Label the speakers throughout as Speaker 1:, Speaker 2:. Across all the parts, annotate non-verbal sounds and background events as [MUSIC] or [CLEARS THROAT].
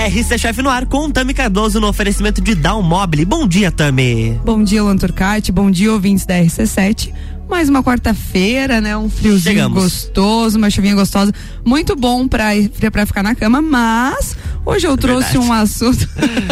Speaker 1: RC Chef no ar com Tami Cardoso no oferecimento de Down Mobile. Bom dia, Tami.
Speaker 2: Bom dia, Luan Turcati. Bom dia, ouvintes da RC7 mais uma quarta-feira, né? Um friozinho Chegamos. gostoso, uma chuvinha gostosa. Muito bom pra, pra ficar na cama, mas hoje eu é trouxe verdade. um assunto.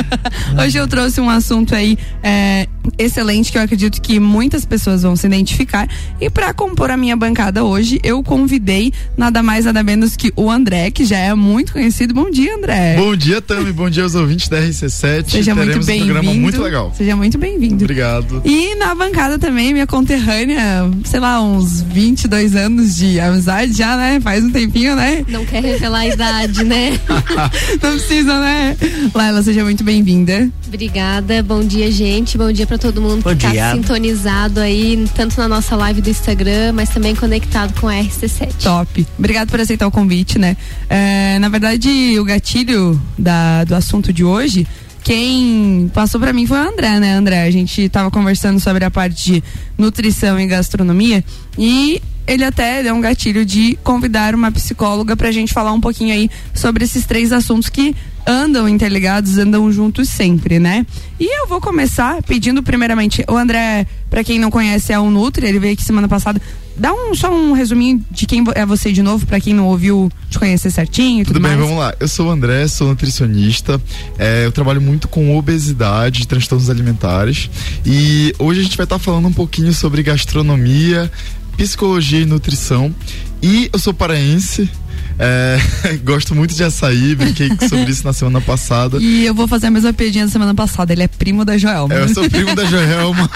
Speaker 2: [LAUGHS] hoje eu trouxe um assunto aí é, excelente que eu acredito que muitas pessoas vão se identificar. E para compor a minha bancada hoje, eu convidei nada mais, nada menos que o André, que já é muito conhecido. Bom dia, André.
Speaker 3: Bom dia, Tami. Bom dia aos ouvintes da RC7.
Speaker 2: Seja Teremos muito bem-vindo. Um programa muito legal. Seja muito bem-vindo.
Speaker 3: Obrigado.
Speaker 2: E na bancada também, minha conterrânea, sei lá, uns 22 anos de amizade já, né? Faz um tempinho, né?
Speaker 4: Não quer revelar a idade, né? [LAUGHS]
Speaker 2: Não precisa, né? Laila, seja muito bem-vinda.
Speaker 4: Obrigada. Bom dia, gente. Bom dia para todo mundo Bom que está sintonizado aí, tanto na nossa live do Instagram, mas também conectado com a RC7.
Speaker 2: Top. Obrigado por aceitar o convite, né? É, na verdade, o gatilho da, do assunto de hoje quem passou para mim foi o André, né, André? A gente tava conversando sobre a parte de nutrição e gastronomia e ele até deu um gatilho de convidar uma psicóloga pra gente falar um pouquinho aí sobre esses três assuntos que andam interligados, andam juntos sempre, né? E eu vou começar pedindo primeiramente, o André, para quem não conhece, é um Nutri, ele veio aqui semana passada. Dá um, só um resuminho de quem é você de novo, para quem não ouviu te conhecer certinho
Speaker 3: tudo, tudo bem,
Speaker 2: mais.
Speaker 3: vamos lá. Eu sou o André, sou nutricionista. É, eu trabalho muito com obesidade, transtornos alimentares. E hoje a gente vai estar tá falando um pouquinho sobre gastronomia, psicologia e nutrição. E eu sou paraense, é, [LAUGHS] gosto muito de açaí, brinquei sobre isso na semana passada.
Speaker 2: E eu vou fazer a mesma piadinha da semana passada. Ele é primo da Joelma.
Speaker 3: É, eu sou primo da Joelma.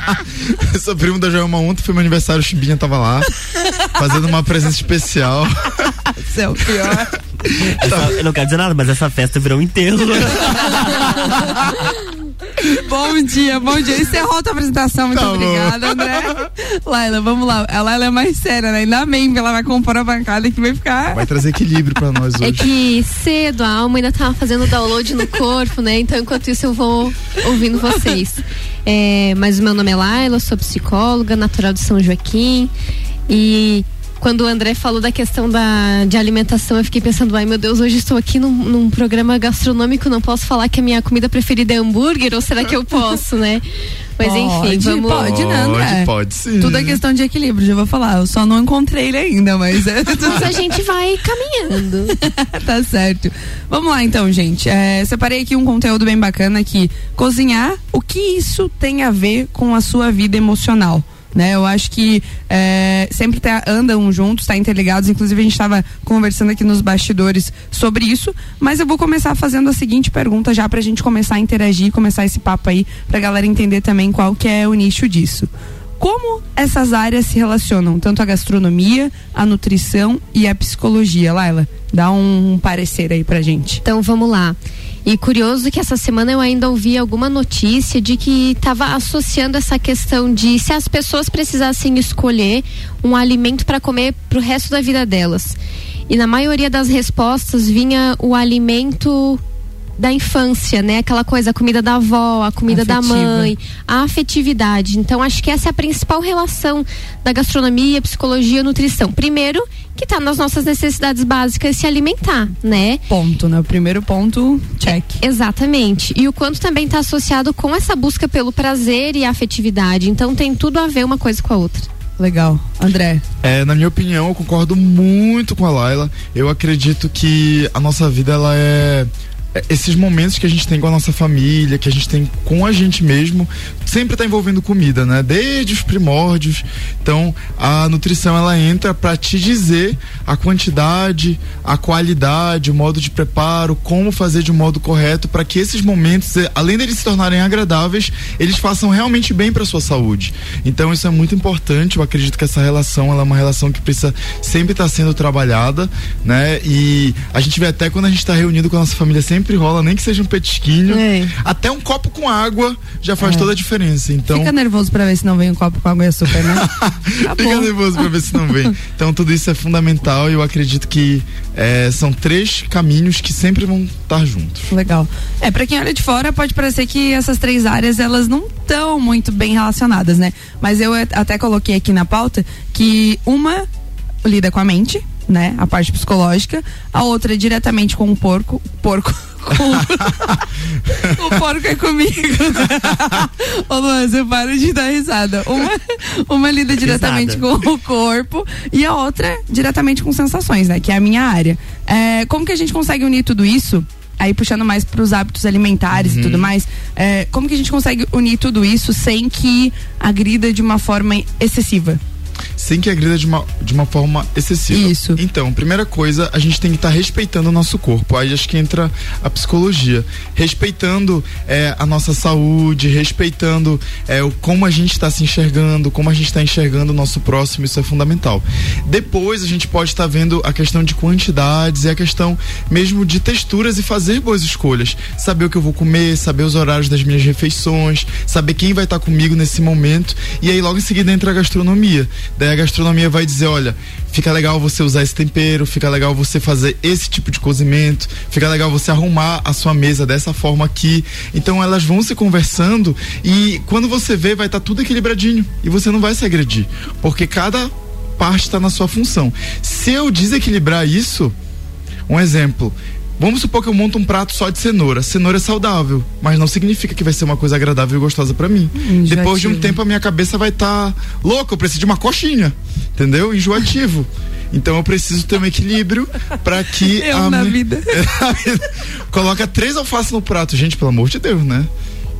Speaker 3: [LAUGHS] eu sou primo da Joelma. Ontem foi meu aniversário, o Chibinha tava lá, fazendo uma presença especial.
Speaker 2: Você é o pior.
Speaker 1: Essa, eu não quero dizer nada, mas essa festa virou um enterro. [LAUGHS]
Speaker 2: bom dia, bom dia. Encerrou a tua apresentação, muito tá obrigada, André. Laila, vamos lá. A Laila é mais séria, né? Ainda bem, porque ela vai compor a bancada que vai ficar.
Speaker 3: Vai trazer equilíbrio pra nós é hoje.
Speaker 4: É que cedo a alma ainda tava fazendo download no corpo, né? Então, enquanto isso, eu vou ouvindo vocês. É, mas o meu nome é Laila, sou psicóloga, natural de São Joaquim. E quando o André falou da questão da, de alimentação, eu fiquei pensando, ai meu Deus, hoje estou aqui num, num, programa gastronômico, não posso falar que a minha comida preferida é hambúrguer, ou será que eu posso, né? Mas pode, enfim, vamos...
Speaker 2: Pode,
Speaker 3: né, André? Pode, sim.
Speaker 2: Tudo é questão de equilíbrio, já vou falar. Eu só não encontrei ele ainda, mas... É
Speaker 4: mas a gente vai caminhando. [LAUGHS]
Speaker 2: tá certo. Vamos lá então, gente. É, separei aqui um conteúdo bem bacana que cozinhar, o que isso tem a ver com a sua vida emocional? Né? Eu acho que é, sempre tá, andam juntos, tá interligados. Inclusive a gente estava conversando aqui nos bastidores sobre isso. Mas eu vou começar fazendo a seguinte pergunta já para a gente começar a interagir, começar esse papo aí para a galera entender também qual que é o nicho disso. Como essas áreas se relacionam, tanto a gastronomia, a nutrição e a psicologia, Laila? Dá um, parecer aí pra gente.
Speaker 4: Então vamos lá. E curioso que essa semana eu ainda ouvi alguma notícia de que estava associando essa questão de se as pessoas precisassem escolher um alimento para comer para o resto da vida delas. E na maioria das respostas vinha o alimento da infância, né? Aquela coisa, a comida da avó, a comida Afetiva. da mãe, a afetividade. Então, acho que essa é a principal relação da gastronomia, psicologia nutrição. Primeiro, que está nas nossas necessidades básicas se alimentar, né?
Speaker 2: Ponto, né? O primeiro ponto, check.
Speaker 4: É, exatamente. E o quanto também está associado com essa busca pelo prazer e afetividade. Então, tem tudo a ver uma coisa com a outra.
Speaker 2: Legal. André.
Speaker 3: É, na minha opinião, eu concordo muito com a Laila. Eu acredito que a nossa vida ela é, esses momentos que a gente tem com a nossa família, que a gente tem com a gente mesmo, sempre está envolvendo comida, né? Desde os primórdios. Então, a nutrição ela entra para te dizer a quantidade, a qualidade, o modo de preparo, como fazer de um modo correto para que esses momentos, eh, além deles se tornarem agradáveis, eles façam realmente bem para sua saúde. Então, isso é muito importante. Eu acredito que essa relação ela é uma relação que precisa sempre estar tá sendo trabalhada, né? E a gente vê até quando a gente está reunido com a nossa família sempre sempre rola, nem que seja um petisquinho. É. Até um copo com água já faz é. toda a diferença. Então...
Speaker 2: Fica nervoso pra ver se não vem um copo com água e açúcar, né? [LAUGHS]
Speaker 3: Fica nervoso pra ver se não vem. [LAUGHS] Então tudo isso é fundamental e eu acredito que é, são três caminhos que sempre vão estar juntos.
Speaker 2: Legal. É, pra quem olha de fora, pode parecer que essas três áreas elas não estão muito bem relacionadas, né? Mas eu até coloquei aqui na pauta que uma lida com a mente, né? A parte psicológica. A outra é diretamente com o porco. Porco. [LAUGHS] o porco é comigo. [LAUGHS] Ô Luan, você para de dar risada. Uma, uma lida diretamente risada. com o corpo e a outra diretamente com sensações, né? Que é a minha área. É, como que a gente consegue unir tudo isso? Aí puxando mais para os hábitos alimentares uhum. e tudo mais, é, como que a gente consegue unir tudo isso sem que agrida de uma forma excessiva?
Speaker 3: Sem que agrida de uma, de uma forma excessiva.
Speaker 2: Isso.
Speaker 3: Então, primeira coisa, a gente tem que estar tá respeitando o nosso corpo. Aí acho que entra a psicologia. Respeitando é, a nossa saúde, respeitando é, o, como a gente está se enxergando, como a gente está enxergando o nosso próximo, isso é fundamental. Depois a gente pode estar tá vendo a questão de quantidades e a questão mesmo de texturas e fazer boas escolhas. Saber o que eu vou comer, saber os horários das minhas refeições, saber quem vai estar tá comigo nesse momento. E aí logo em seguida entra a gastronomia. A gastronomia vai dizer, olha, fica legal você usar esse tempero, fica legal você fazer esse tipo de cozimento, fica legal você arrumar a sua mesa dessa forma aqui. Então elas vão se conversando e quando você vê vai estar tá tudo equilibradinho e você não vai se agredir, porque cada parte está na sua função. Se eu desequilibrar isso, um exemplo, Vamos supor que eu monto um prato só de cenoura. Cenoura é saudável, mas não significa que vai ser uma coisa agradável e gostosa para mim. Hum, Depois de um tempo a minha cabeça vai estar tá louca, eu preciso de uma coxinha, entendeu? Enjoativo. Então eu preciso ter um equilíbrio para que [LAUGHS]
Speaker 2: eu a na minha... vida. [LAUGHS]
Speaker 3: Coloca três alfaces no prato, gente, pelo amor de Deus, né?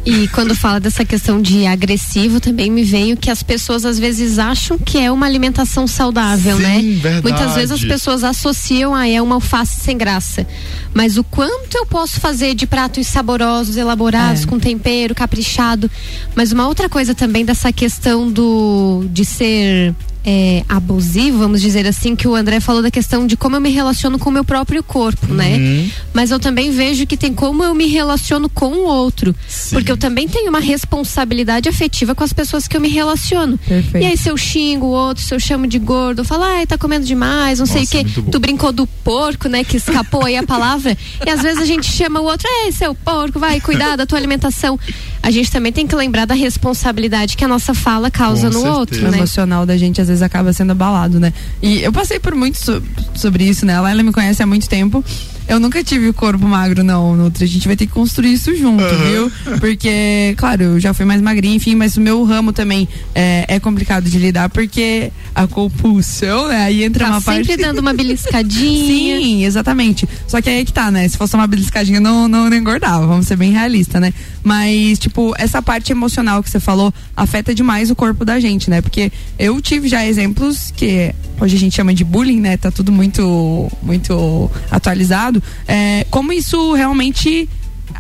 Speaker 4: E quando fala dessa questão de agressivo, também me veio que as pessoas às vezes acham que é uma alimentação saudável,
Speaker 3: Sim,
Speaker 4: né?
Speaker 3: Verdade.
Speaker 4: Muitas vezes as pessoas associam a é uma alface sem graça. Mas o quanto eu posso fazer de pratos saborosos, elaborados, é. com tempero, caprichado. Mas uma outra coisa também dessa questão do de ser é, abusivo, vamos dizer assim, que o André falou da questão de como eu me relaciono com o meu próprio corpo, né? uhum. né? Mas eu também vejo que tem como eu me relaciono com o outro. Sim. Porque eu também tenho uma responsabilidade afetiva com as pessoas que eu me relaciono.
Speaker 2: Perfeito.
Speaker 4: E aí, se eu xingo o outro, se eu chamo de gordo, eu falo, ai, tá comendo demais, não Nossa, sei o quê. Tu brincou do porco, né? Que escapou aí a palavra. e às vezes a gente chama o outro, ei, seu porco, vai cuidar da tua alimentação. A gente também tem que lembrar da responsabilidade que a nossa fala causa com no certeza. outro. Né?
Speaker 2: O emocional da gente às vezes acaba sendo abalado, né? E eu passei por muito so sobre isso, né? Ela, ela me conhece há muito tempo. Eu nunca tive o corpo magro, não. Nutra. A gente vai ter que construir isso junto, uhum. viu? Porque, claro, eu já fui mais magrinha, enfim, mas o meu ramo também é, é complicado de lidar, porque a compulsão, né? Aí entra
Speaker 4: tá
Speaker 2: uma
Speaker 4: sempre
Speaker 2: parte.
Speaker 4: sempre dando uma beliscadinha. [LAUGHS]
Speaker 2: Sim, exatamente. Só que aí é que tá, né? Se fosse uma beliscadinha, não, não, não engordava. Vamos ser bem realistas, né? Mas, tipo, essa parte emocional que você falou afeta demais o corpo da gente, né? Porque eu tive já exemplos que hoje a gente chama de bullying, né? Tá tudo muito, muito atualizado é, como isso realmente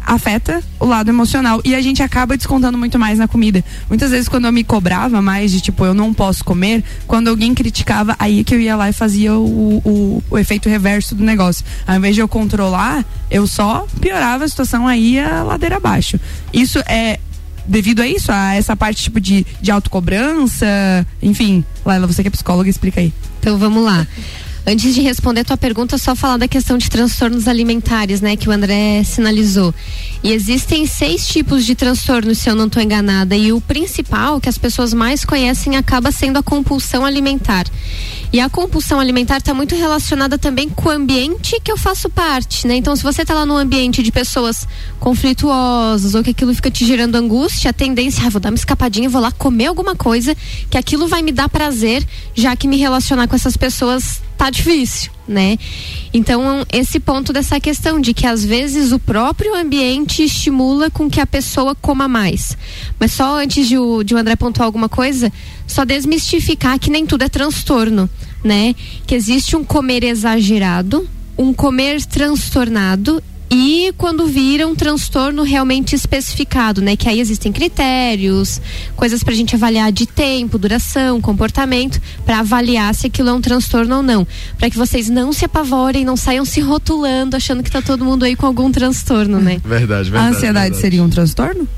Speaker 2: afeta o lado emocional e a gente acaba descontando muito mais na comida. Muitas vezes quando eu me cobrava mais de tipo eu não posso comer, quando alguém criticava, aí que eu ia lá e fazia o, o, o efeito reverso do negócio. Ao invés de eu controlar, eu só piorava a situação aí a ladeira abaixo. Isso é devido a isso, a essa parte tipo de, de autocobrança, enfim. Laila, você que é psicóloga, explica aí.
Speaker 4: Então vamos lá. Antes de responder tua pergunta, só falar da questão de transtornos alimentares, né, que o André sinalizou. E existem seis tipos de transtornos, se eu não estou enganada, e o principal que as pessoas mais conhecem acaba sendo a compulsão alimentar. E a compulsão alimentar está muito relacionada também com o ambiente que eu faço parte, né? Então, se você está lá num ambiente de pessoas conflituosas ou que aquilo fica te gerando angústia, a tendência, ah, vou dar uma escapadinha, vou lá comer alguma coisa que aquilo vai me dar prazer, já que me relacionar com essas pessoas tá difícil, né? Então, esse ponto dessa questão de que às vezes o próprio ambiente estimula com que a pessoa coma mais. Mas só antes de o, de o André pontuar alguma coisa, só desmistificar que nem tudo é transtorno, né? Que existe um comer exagerado, um comer transtornado e quando vira um transtorno realmente especificado, né? Que aí existem critérios, coisas para a gente avaliar de tempo, duração, comportamento, para avaliar se aquilo é um transtorno ou não. Para que vocês não se apavorem, não saiam se rotulando, achando que tá todo mundo aí com algum transtorno, né?
Speaker 3: Verdade, [LAUGHS] verdade.
Speaker 2: A ansiedade
Speaker 3: verdade.
Speaker 2: seria um transtorno?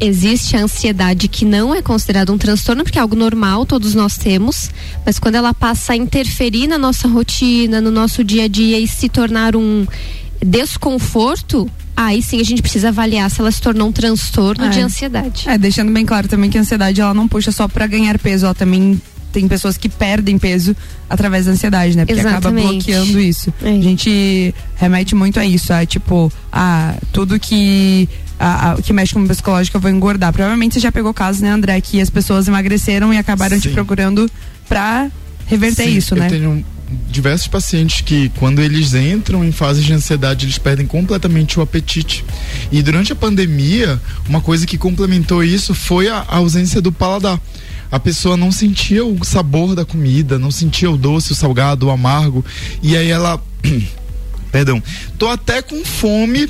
Speaker 4: existe a ansiedade que não é considerada um transtorno, porque é algo normal, todos nós temos, mas quando ela passa a interferir na nossa rotina, no nosso dia a dia e se tornar um desconforto, aí sim a gente precisa avaliar se ela se tornou um transtorno é. de ansiedade.
Speaker 2: É, deixando bem claro também que a ansiedade ela não puxa só para ganhar peso, ela também tem pessoas que perdem peso através da ansiedade, né? Porque acaba
Speaker 4: Exatamente.
Speaker 2: bloqueando isso.
Speaker 4: É.
Speaker 2: A gente remete muito a isso, a tipo, a tudo que a, a- que mexe com o psicológico eu vou engordar. Provavelmente você já pegou casos, né, André, que as pessoas emagreceram e acabaram te
Speaker 3: Sim.
Speaker 2: procurando pra reverter
Speaker 3: Sim,
Speaker 2: isso, né?
Speaker 3: Eu tenho diversos pacientes que, quando eles entram em fases de ansiedade, eles perdem completamente o apetite. E durante a pandemia, uma coisa que complementou isso foi a, a ausência do paladar. A pessoa não sentia o sabor da comida, não sentia o doce, o salgado, o amargo. E aí ela. [CLEARS THROAT] Perdão. Tô até com fome,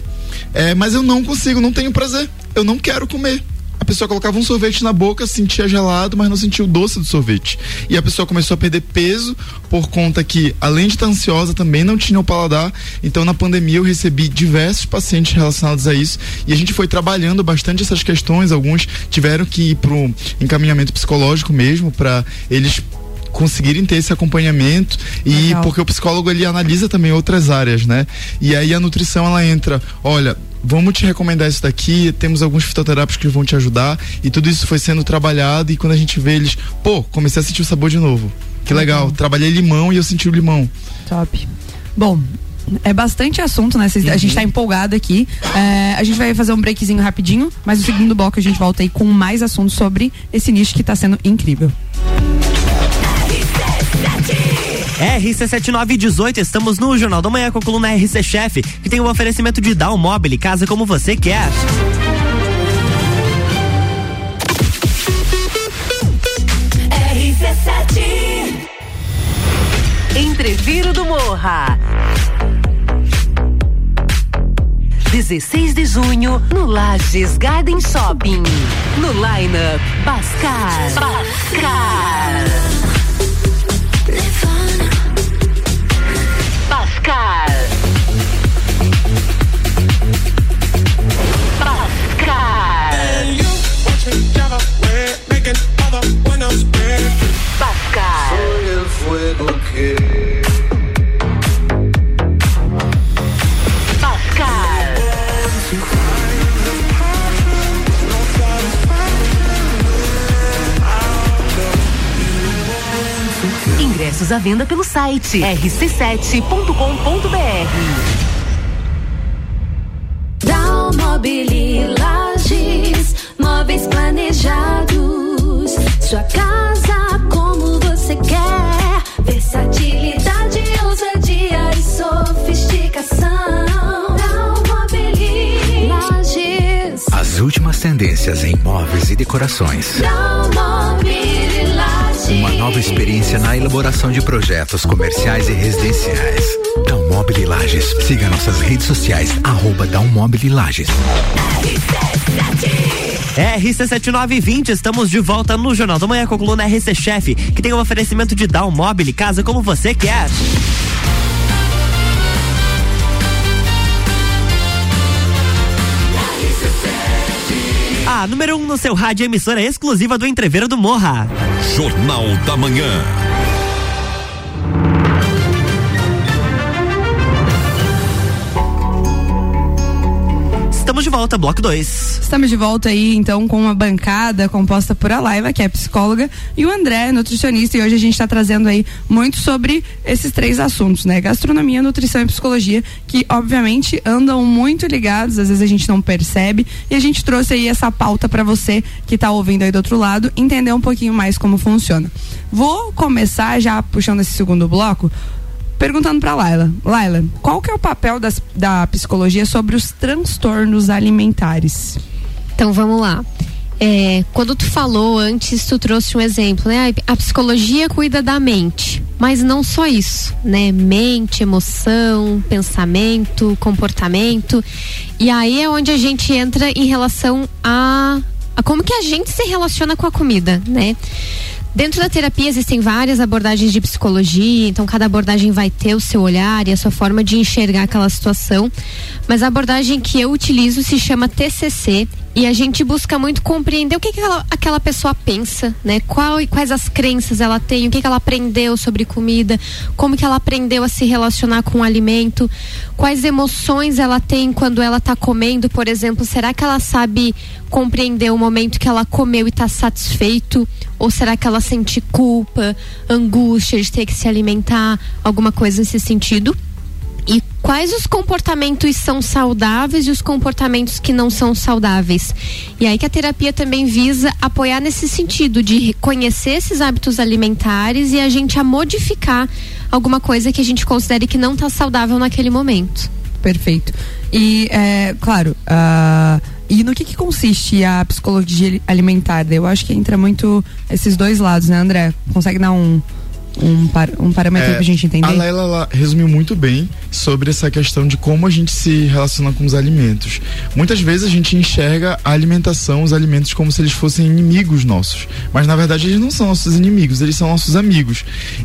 Speaker 3: é, mas eu não consigo, não tenho prazer. Eu não quero comer. A pessoa colocava um sorvete na boca, sentia gelado, mas não sentia o doce do sorvete. E a pessoa começou a perder peso por conta que, além de estar ansiosa, também não tinha o paladar. Então, na pandemia, eu recebi diversos pacientes relacionados a isso. E a gente foi trabalhando bastante essas questões. Alguns tiveram que ir para um encaminhamento psicológico mesmo, para eles conseguirem ter esse acompanhamento e
Speaker 2: Legal.
Speaker 3: porque o psicólogo ele analisa também outras áreas, né? E aí a nutrição ela entra, olha, vamos te recomendar isso daqui, temos alguns fitoterápicos que vão te ajudar e tudo isso foi sendo trabalhado e quando a gente vê eles, pô, comecei a sentir o sabor de novo. Que legal, trabalhei limão e eu senti o limão.
Speaker 2: Top. Bom, é bastante assunto, né? Cês- A gente tá empolgado aqui. É, a gente vai fazer um breakzinho rapidinho, mas no segundo bloco a gente volta aí com mais assuntos sobre esse nicho que tá sendo incrível.
Speaker 1: RC7918, estamos no Jornal da Manhã com a coluna RC Chef, que tem um oferecimento de Down Mobile, casa como você quer.
Speaker 5: RC7 Entreviro do Morra. 16 de junho no Lages Garden Shopping. No lineup Bascar. Bascar à venda pelo site rc7.com.br.
Speaker 6: Dalmobile Lages, móveis planejados. Sua casa como você quer. Versatilidade, ousadia e sofisticação. Dalmobile Lages.
Speaker 7: As últimas tendências em móveis e decorações. Uma nova experiência na elaboração de projetos comerciais e residenciais. Dalmobile Lages. Siga nossas redes sociais, arroba Dalmobile Lages.
Speaker 1: RC7920, estamos de volta no Jornal da Manhã com a coluna RC Chef, que tem um oferecimento de Down Mobile, casa como você quer. A número 1 um no seu rádio, emissora exclusiva do Entreveiro do Morra.
Speaker 8: Jornal da Manhã.
Speaker 1: Estamos de volta, bloco 2.
Speaker 2: Estamos de volta aí, então, com uma bancada composta por a Laiva, que é psicóloga, e o André, nutricionista, e hoje a gente está trazendo aí muito sobre esses três assuntos, né? Gastronomia, nutrição e psicologia, que obviamente andam muito ligados, às vezes a gente não percebe, e a gente trouxe aí essa pauta para você que está ouvindo aí do outro lado, entender um pouquinho mais como funciona. Vou começar já puxando esse segundo bloco, perguntando para Laila. Laila, qual que é o papel das- da psicologia sobre os transtornos alimentares?
Speaker 4: Então vamos lá. É, quando tu falou antes, tu trouxe um exemplo, né? A psicologia cuida da mente, mas não só isso, né? Mente, emoção, pensamento, comportamento. E aí é onde a gente entra em relação a, a como que a gente se relaciona com a comida, né? Dentro da terapia existem várias abordagens de psicologia, então cada abordagem vai ter o seu olhar e a sua forma de enxergar aquela situação. Mas a abordagem que eu utilizo se chama TCC, E a gente busca muito compreender o que, que aquela, aquela pessoa pensa, né? Qual, quais as crenças ela tem, o que, que ela aprendeu sobre comida, como que ela aprendeu a se relacionar com o alimento, quais emoções ela tem quando ela está comendo, por exemplo. Será que ela sabe compreender o momento que ela comeu e está satisfeito? Ou será que ela sente culpa, angústia de ter que se alimentar, alguma coisa nesse sentido? E quais os comportamentos são saudáveis e os comportamentos que não são saudáveis. E aí que a terapia também visa apoiar nesse sentido de conhecer esses hábitos alimentares e a gente a modificar alguma coisa que a gente considere que não está saudável naquele momento.
Speaker 2: Perfeito. E, é, claro, uh, e no que, que consiste a psicologia alimentar? Eu acho que entra muito esses dois lados, né, André? Consegue dar um, um, par, um parâmetro
Speaker 3: É,
Speaker 2: pra gente entender?
Speaker 3: A Laila ela resumiu muito bem sobre essa questão de como a gente se relaciona com os alimentos. Muitas vezes a gente enxerga a alimentação, os alimentos, como se eles fossem inimigos nossos. Mas na verdade eles não são nossos inimigos, eles são nossos amigos.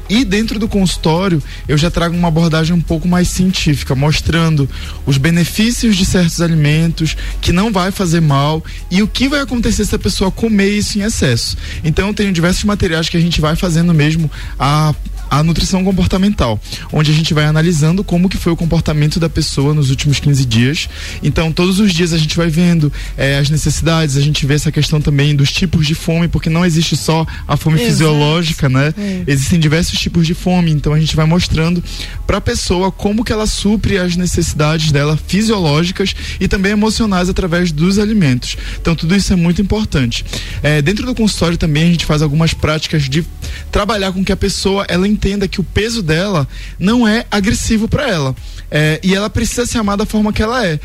Speaker 3: E dentro do consultório eu já trago uma abordagem um pouco mais científica, mostrando os benefícios de certos alimentos, que não vai fazer mal e o que vai acontecer se a pessoa comer isso em excesso. Então eu tenho diversos materiais que a gente vai fazendo mesmo a a nutrição comportamental, onde a gente vai analisando como que foi o comportamento da pessoa nos últimos 15 dias. Então, todos os dias a gente vai vendo eh, as necessidades, a gente vê essa questão também dos tipos de fome, porque não existe só a fome
Speaker 2: Exato.
Speaker 3: fisiológica, né?
Speaker 2: É.
Speaker 3: Existem diversos tipos de fome, então a gente vai mostrando para a pessoa como que ela supre as necessidades dela fisiológicas e também emocionais através dos alimentos. Então tudo isso é muito importante. É, dentro do consultório também a gente faz algumas práticas de trabalhar com que a pessoa ela entenda que o peso dela não é agressivo para ela É, e ela precisa se amar da forma que ela é.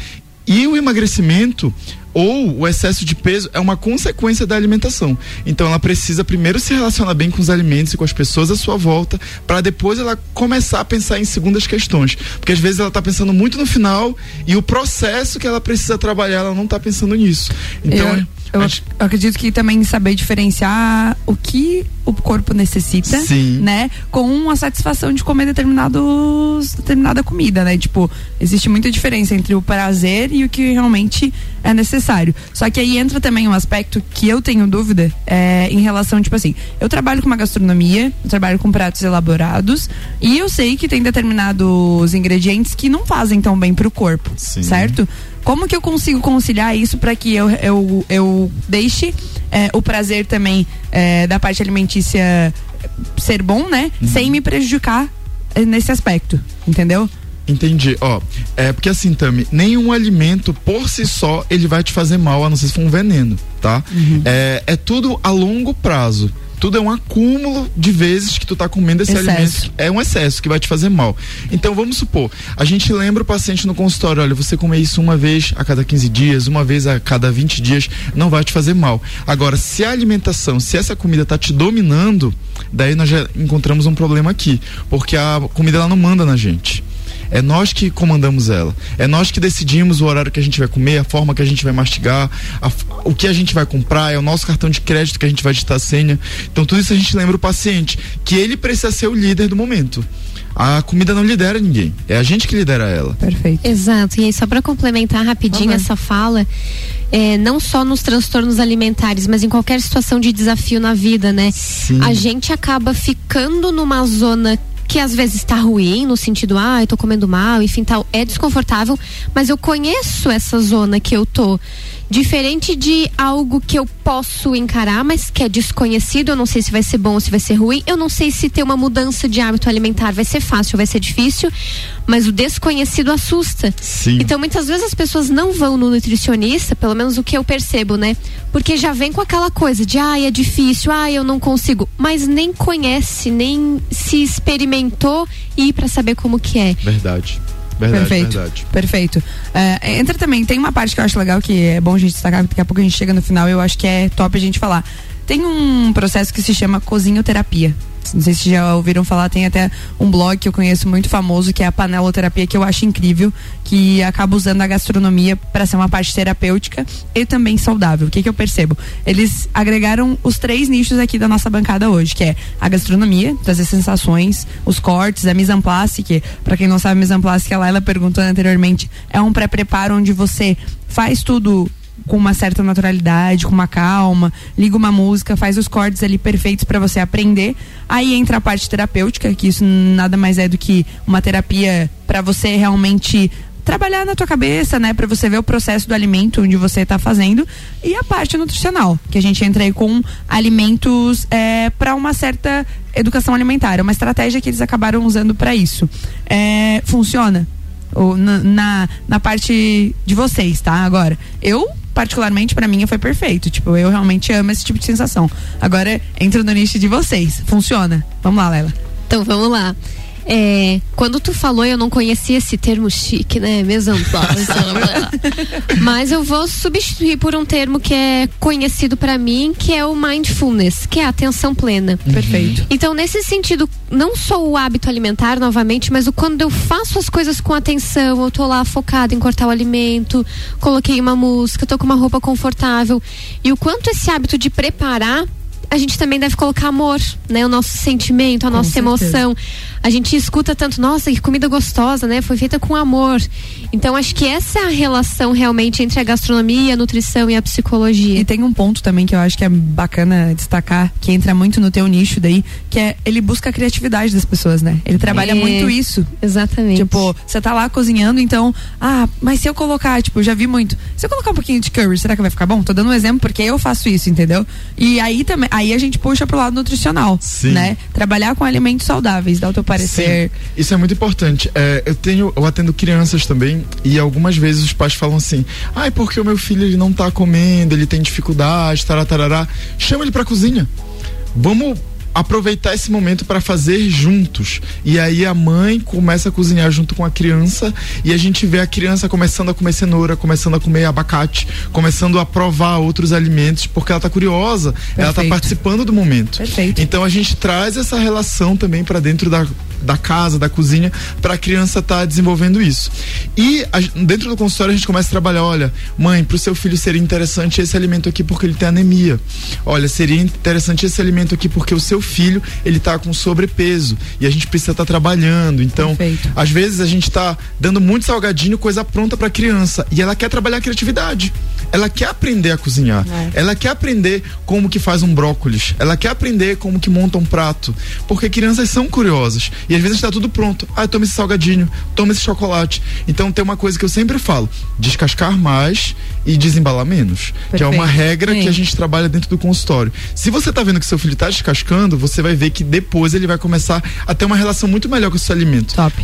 Speaker 3: E o emagrecimento ou o excesso de peso é uma consequência da alimentação. Então ela precisa primeiro se relacionar bem com os alimentos e com as pessoas à sua volta, para depois ela começar a pensar em segundas questões. Porque às vezes ela está pensando muito no final e o processo que ela precisa trabalhar, ela não está pensando nisso. Então,
Speaker 2: eu, eu
Speaker 3: a
Speaker 2: ac- eu acredito que também saber diferenciar o que o corpo necessita,
Speaker 3: Sim.
Speaker 2: né? Com a satisfação de comer determinados, determinada comida, né? Tipo, existe muita diferença entre o prazer e o que realmente é necessário. Só que aí entra também um aspecto que eu tenho dúvida é, em relação, tipo assim, eu trabalho com uma gastronomia, eu trabalho com pratos elaborados e eu sei que tem determinados ingredientes que não fazem tão bem pro corpo,
Speaker 3: Sim.
Speaker 2: certo? Como que eu consigo conciliar isso para que eu, eu, eu deixe é, o prazer também é, da parte alimentícia ser bom, né? Sem me prejudicar é, nesse aspecto, entendeu?
Speaker 3: Entendi. Ó, é porque assim, Tami, nenhum alimento por si só ele vai te fazer mal, a não ser se for um veneno, tá? É, é tudo a longo prazo. Tudo é um acúmulo de vezes que tu tá comendo esse
Speaker 2: Excesso.
Speaker 3: alimento. É um excesso que vai te fazer mal. Então vamos supor, a gente lembra o paciente no consultório, olha, você comer isso uma vez a cada 15 dias, uma vez a cada 20 dias, não vai te fazer mal. Agora, se a alimentação, se essa comida tá te dominando, daí nós já encontramos um problema aqui, porque a comida ela não manda na gente. É nós que comandamos ela. É nós que decidimos o horário que a gente vai comer, a forma que a gente vai mastigar, a o que a gente vai comprar, é o nosso cartão de crédito que a gente vai digitar a senha. Então tudo isso a gente lembra o paciente que ele precisa ser o líder do momento. A comida não lidera ninguém, é a gente que lidera ela.
Speaker 2: Perfeito.
Speaker 4: Exato. E aí, só para complementar rapidinho
Speaker 2: Aham.
Speaker 4: essa fala, é, não só nos transtornos alimentares, mas em qualquer situação de desafio na vida, né?
Speaker 3: Sim.
Speaker 4: A gente acaba ficando numa zona que às vezes tá ruim, no sentido, ah, eu tô comendo mal, enfim, tal, é desconfortável, mas eu conheço essa zona que eu tô. Diferente de algo que eu posso encarar, mas que é desconhecido, eu não sei se vai ser bom ou se vai ser ruim, eu não sei se ter uma mudança de hábito alimentar vai ser fácil ou vai ser difícil, mas o desconhecido assusta.
Speaker 3: Sim.
Speaker 4: Então, muitas vezes as pessoas não vão no nutricionista, pelo menos o que eu percebo, né? Porque já vem com aquela coisa de, ai, é difícil, ai, eu não consigo, mas nem conhece, nem se experimentou e ir pra saber como que é.
Speaker 3: Verdade. Verdade,
Speaker 2: Perfeito.
Speaker 3: verdade.
Speaker 2: Perfeito. É, entra também, tem uma parte que eu acho legal que é bom a gente destacar, daqui a pouco a gente chega no final, eu acho que é top a gente falar. Tem um processo que se chama cozinhoterapia. Não sei se já ouviram falar, tem até um blog que eu conheço muito famoso, que é a paneloterapia, que eu acho incrível, que acaba usando a gastronomia para ser uma parte terapêutica e também saudável. O que, que eu percebo? Eles agregaram os três nichos aqui da nossa bancada hoje, que é a gastronomia, trazer sensações, os cortes, a mise en place, que para quem não sabe, mise en place, que a Laila perguntou anteriormente, é um pré-preparo onde você faz tudo com uma certa naturalidade, com uma calma, liga uma música, faz os cortes ali perfeitos para você aprender. Aí entra a parte terapêutica, que isso nada mais é do que uma terapia para você realmente trabalhar na tua cabeça, né, para você ver o processo do alimento onde você tá fazendo e a parte nutricional, que a gente entra aí com alimentos é, para uma certa educação alimentar, é uma estratégia que eles acabaram usando para isso. É, funciona? Ou na, na, na parte de vocês, tá? Agora, eu particularmente para mim foi perfeito. Tipo, eu realmente amo esse tipo de sensação. Agora entra no nicho de vocês. Funciona? Vamos lá, Lela.
Speaker 4: Então vamos lá. É, quando tu falou, eu não conhecia esse termo chique, né? Mesanpause. [LAUGHS] Mas eu vou substituir por um termo que é conhecido para mim, que é o mindfulness, que é a atenção plena.
Speaker 2: Perfeito.
Speaker 4: Então, nesse sentido, não só o hábito alimentar, novamente, mas o quando eu faço as coisas com atenção, eu tô lá focada em cortar o alimento, coloquei uma música, tô com uma roupa confortável. E o quanto esse hábito de preparar a gente também deve colocar amor, né? O nosso sentimento, a nossa emoção. A gente escuta tanto, nossa, que comida gostosa, né? Foi feita com amor. Então acho que essa é a relação realmente entre a gastronomia, a nutrição e a psicologia.
Speaker 2: E tem um ponto também que eu acho que é bacana destacar, que entra muito no teu nicho daí, que é ele busca a criatividade das pessoas, né? Ele trabalha
Speaker 4: É.
Speaker 2: muito isso.
Speaker 4: Exatamente.
Speaker 2: Tipo, você tá lá cozinhando, então, ah, mas se eu colocar, tipo, já vi muito. Se eu colocar um pouquinho de curry, será que vai ficar bom? Tô dando um exemplo porque eu faço isso, entendeu? E aí também, aí a gente puxa pro lado nutricional,
Speaker 3: Sim.
Speaker 2: né? Trabalhar com alimentos saudáveis, dá o teu parecer.
Speaker 3: Sim, isso é muito importante. É, eu tenho, eu atendo crianças também e algumas vezes os pais falam assim: "Ai, porque o meu filho ele não tá comendo, ele tem dificuldade, tará, tarará. Chama ele pra cozinha. Vamos aproveitar esse momento para fazer juntos. E aí a mãe começa a cozinhar junto com a criança e a gente vê a criança começando a comer cenoura, começando a comer abacate, começando a provar outros alimentos, porque ela tá curiosa, ela tá
Speaker 2: Perfeito.
Speaker 3: participando do momento.
Speaker 2: Perfeito.
Speaker 3: Então a gente traz essa relação também para dentro da, da casa, da cozinha, para a criança estar desenvolvendo isso. E a- dentro do consultório a gente começa a trabalhar, olha, mãe, para o seu filho seria interessante esse alimento aqui porque ele tem anemia. Olha, seria interessante esse alimento aqui porque o seu filho, ele tá com sobrepeso e a gente precisa estar trabalhando. Então,
Speaker 2: Perfeito.
Speaker 3: às vezes a gente tá dando muito salgadinho, coisa pronta para criança, e ela quer trabalhar a criatividade. Ela quer aprender a cozinhar.
Speaker 2: É.
Speaker 3: Ela quer aprender como que faz um brócolis. Ela quer aprender como que monta um prato. Porque crianças são curiosas. E às vezes está tudo pronto. Ah, toma esse salgadinho, toma esse chocolate. Então tem uma coisa que eu sempre falo: descascar mais e desembalar menos. Que é uma
Speaker 2: Perfeito.
Speaker 3: regra que
Speaker 2: Sim.
Speaker 3: a gente trabalha dentro do consultório. Se você tá vendo que seu filho tá descascando, você vai ver que depois ele vai começar a ter uma relação muito melhor com o seu alimento.
Speaker 2: Top.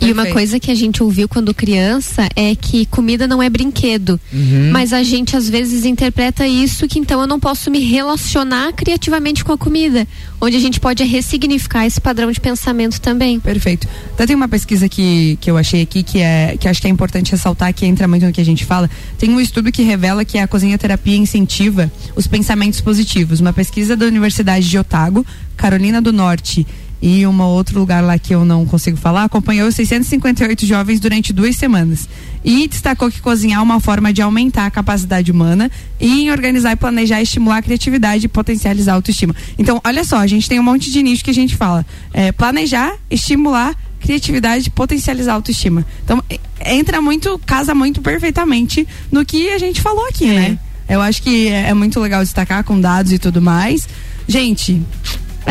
Speaker 4: E uma coisa que a gente ouviu quando criança é que comida não é brinquedo.
Speaker 3: Uhum.
Speaker 4: Mas a gente às vezes interpreta isso que então eu não posso me relacionar criativamente com a comida. Onde a gente pode ressignificar esse padrão de pensamento também.
Speaker 2: Perfeito. Até tem uma pesquisa que, que eu achei aqui que é que acho que é importante ressaltar que entra muito no que a gente fala. Tem um estudo que revela que a cozinha terapia incentiva os pensamentos positivos. Uma pesquisa da Universidade de Otago, Carolina do Norte e um outro lugar lá que eu não consigo falar, acompanhou 658 jovens durante duas semanas. E destacou que cozinhar é uma forma de aumentar a capacidade humana e em organizar e planejar, estimular a criatividade e potencializar a autoestima. Então, olha só, a gente tem um monte de nicho que a gente fala. É, planejar, estimular criatividade, potencializar a autoestima. Então, e- entra muito, casa muito perfeitamente no que a gente falou aqui, né? Eu acho que é, é muito legal destacar com dados e tudo mais. Gente,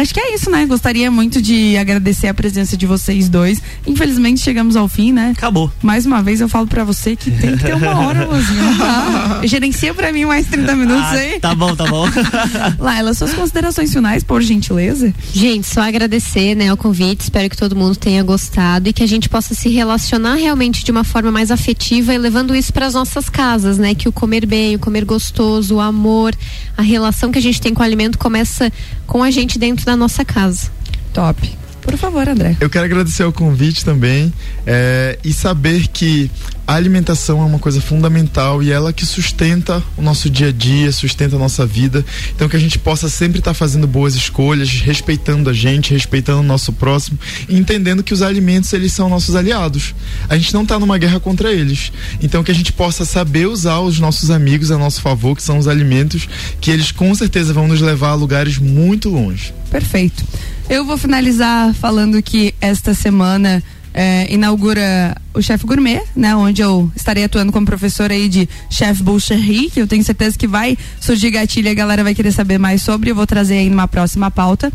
Speaker 2: Acho que é isso, né? Gostaria muito de agradecer a presença de vocês dois. Infelizmente chegamos ao fim, né?
Speaker 1: Acabou.
Speaker 2: Mais uma vez eu falo pra você que tem que ter uma hora, Luzinha. Não dá. [LAUGHS] Gerencia pra mim mais 30 minutos
Speaker 1: Ah,
Speaker 2: aí.
Speaker 1: tá bom, tá bom. [LAUGHS]
Speaker 2: Laila, suas considerações finais, por gentileza?
Speaker 4: Gente, só agradecer, né, o convite. Espero que todo mundo tenha gostado e que a gente possa se relacionar realmente de uma forma mais afetiva e levando isso para as nossas casas, né? Que o comer bem, o comer gostoso, o amor, a relação que a gente tem com o alimento começa com a gente dentro da nossa casa.
Speaker 2: Top. Por favor, André.
Speaker 3: Eu quero agradecer o convite também é, e saber que a alimentação é uma coisa fundamental e ela que sustenta o nosso dia a dia, sustenta a nossa vida. Então que a gente possa sempre estar fazendo boas escolhas, respeitando a gente, respeitando o nosso próximo e entendendo que os alimentos eles são nossos aliados. A gente não está numa guerra contra eles. Então que a gente possa saber usar os nossos amigos a nosso favor, que são os alimentos, que eles com certeza vão nos levar a lugares muito longe.
Speaker 2: Perfeito. Eu vou finalizar falando que esta semana é, inaugura o Chef Gourmet, né? Onde eu estarei atuando como professora aí de Chef Boucherie, que eu tenho certeza que vai surgir gatilho e a galera vai querer saber mais sobre. Eu vou trazer aí numa próxima pauta.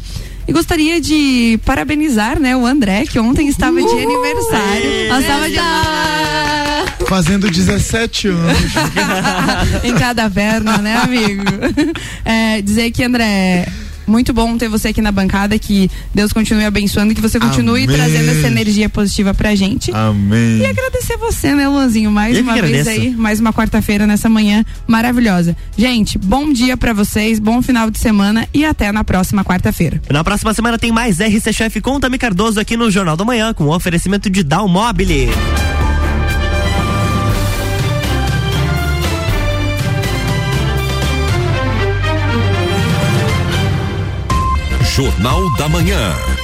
Speaker 2: E gostaria de parabenizar, né, o André, que ontem estava de aniversário. Nós estava de
Speaker 3: Fazendo 17 anos. [LAUGHS]
Speaker 2: em cada perna, né, amigo? [LAUGHS] É, dizer que, André, muito bom ter você aqui na bancada, que Deus continue abençoando e que você continue
Speaker 3: Amém.
Speaker 2: trazendo essa energia positiva pra gente.
Speaker 3: Amém.
Speaker 2: E agradecer você, né, Luanzinho, mais
Speaker 1: Eu
Speaker 2: uma vez aí, mais uma quarta-feira nessa manhã maravilhosa. Gente, bom dia pra vocês, bom final de semana e até na próxima quarta-feira.
Speaker 1: Na próxima semana tem mais RC Chef com Tami Cardoso aqui no Jornal da Manhã, com o oferecimento de Dalmobile.
Speaker 8: Jornal da Manhã.